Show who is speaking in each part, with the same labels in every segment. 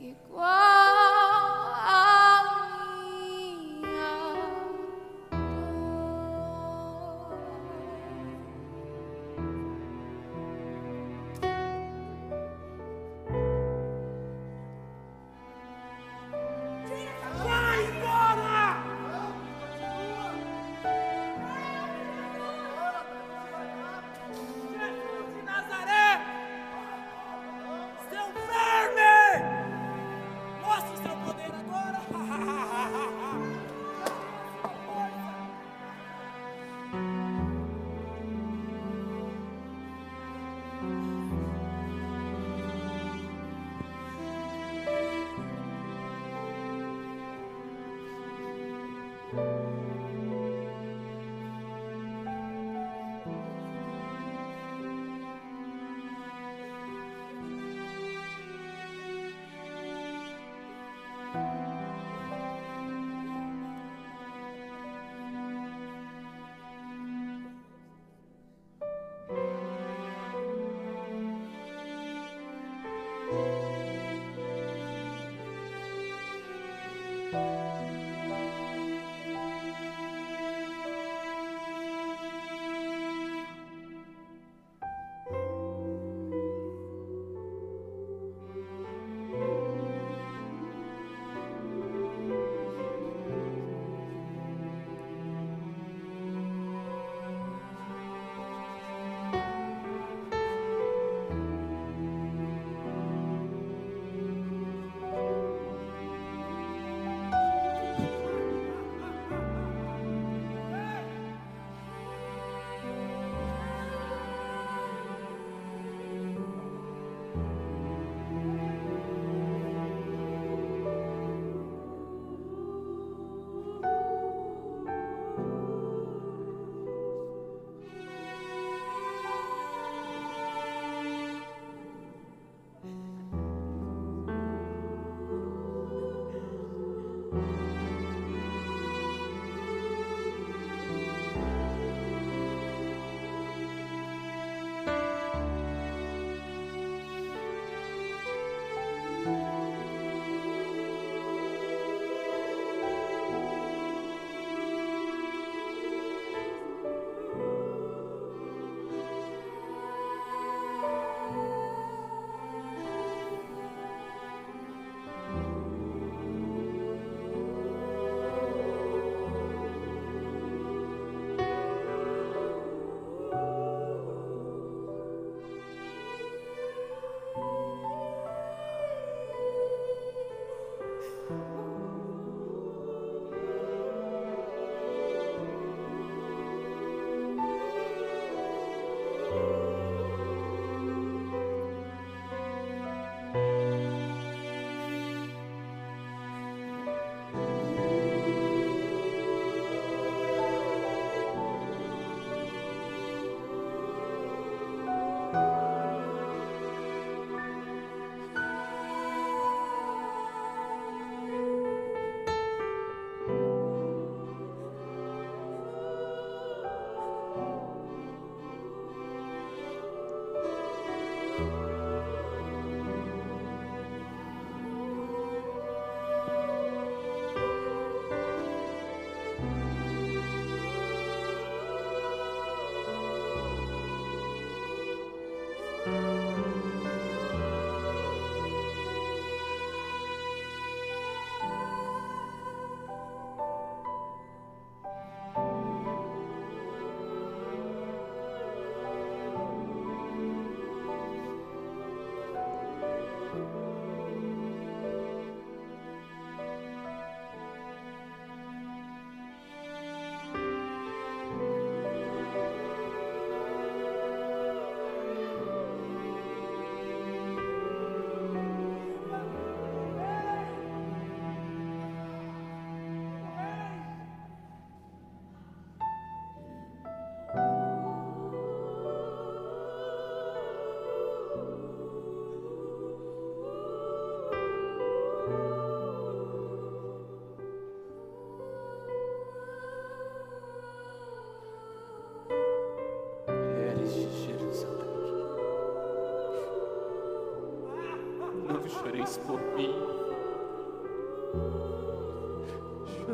Speaker 1: equal.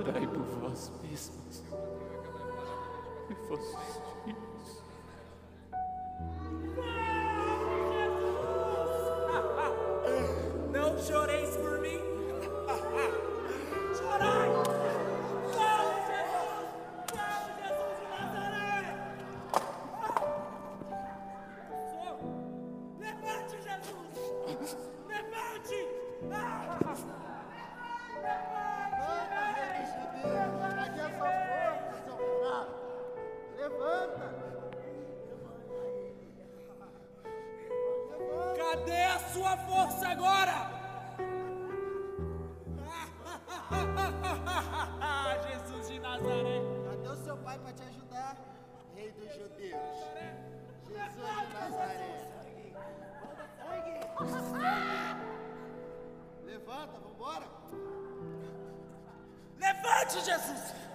Speaker 1: rogai por vós mesmos e vossos filhos.
Speaker 2: Não
Speaker 3: chorei. judeus, Jesus de Nazaré. Levanta, vambora.
Speaker 2: Levante, Jesus.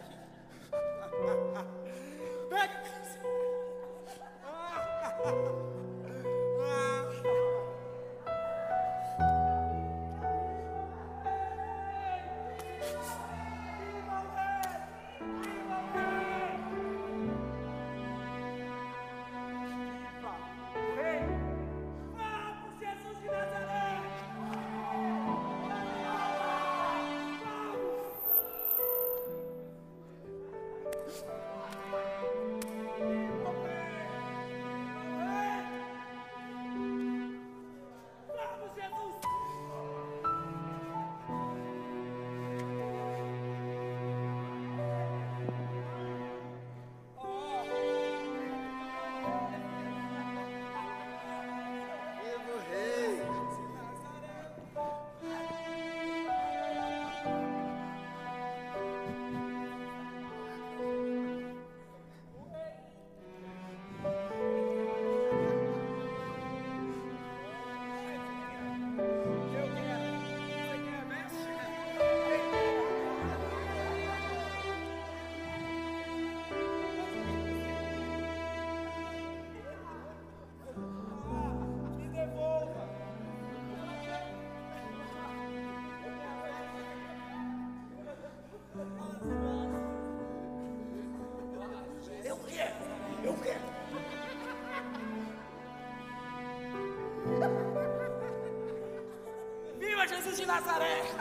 Speaker 3: Viva
Speaker 2: Jesus de Nazaré!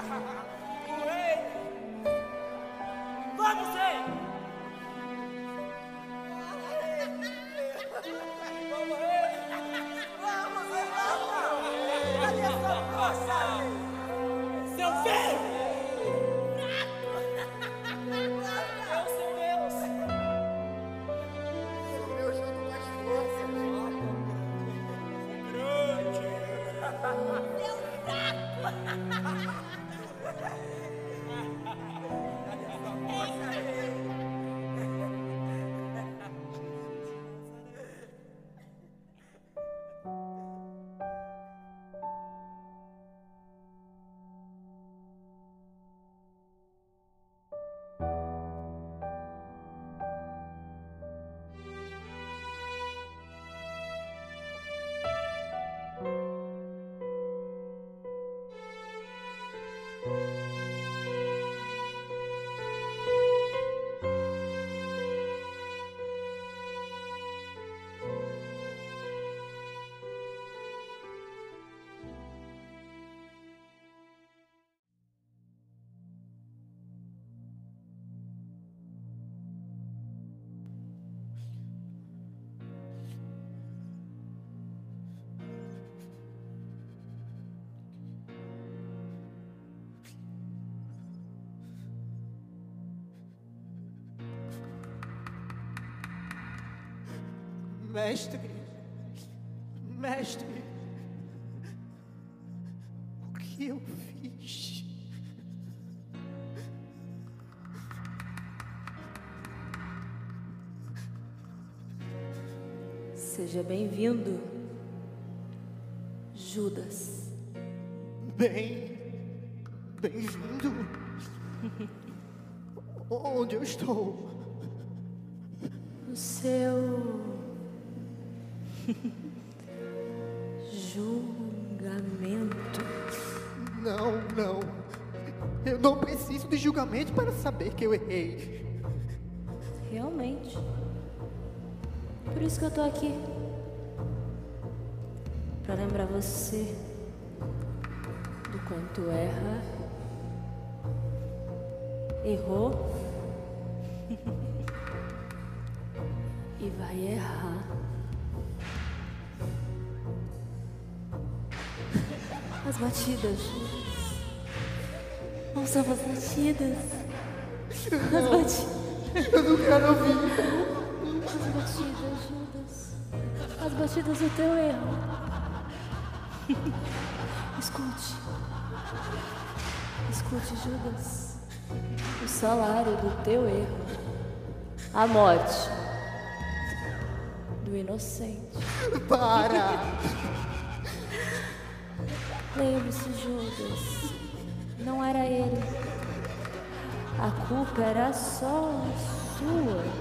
Speaker 2: Vamos, ei! Vamos, ei! Vamos,
Speaker 3: ei! Vamos, ei! Vamos,
Speaker 2: ei!
Speaker 3: Mestre, mestre, o que eu fiz?
Speaker 4: Seja bem-vindo, Judas.
Speaker 3: Bem, bem-vindo. Onde eu estou?
Speaker 4: No seu julgamento.
Speaker 3: Não, não. Eu não preciso de julgamento para saber que eu errei.
Speaker 4: Realmente. Por isso que eu tô aqui. Pra lembrar você do quanto erra, errou e vai errar. As batidas. Ouçam as batidas. As batidas.
Speaker 3: Eu não quero ouvir.
Speaker 4: As batidas, Judas. As batidas do teu erro. Escute. Escute, Judas. O salário do teu erro. A morte do inocente.
Speaker 3: Para!
Speaker 4: Lembre-se, Judas. Não era ele. A culpa era só sua.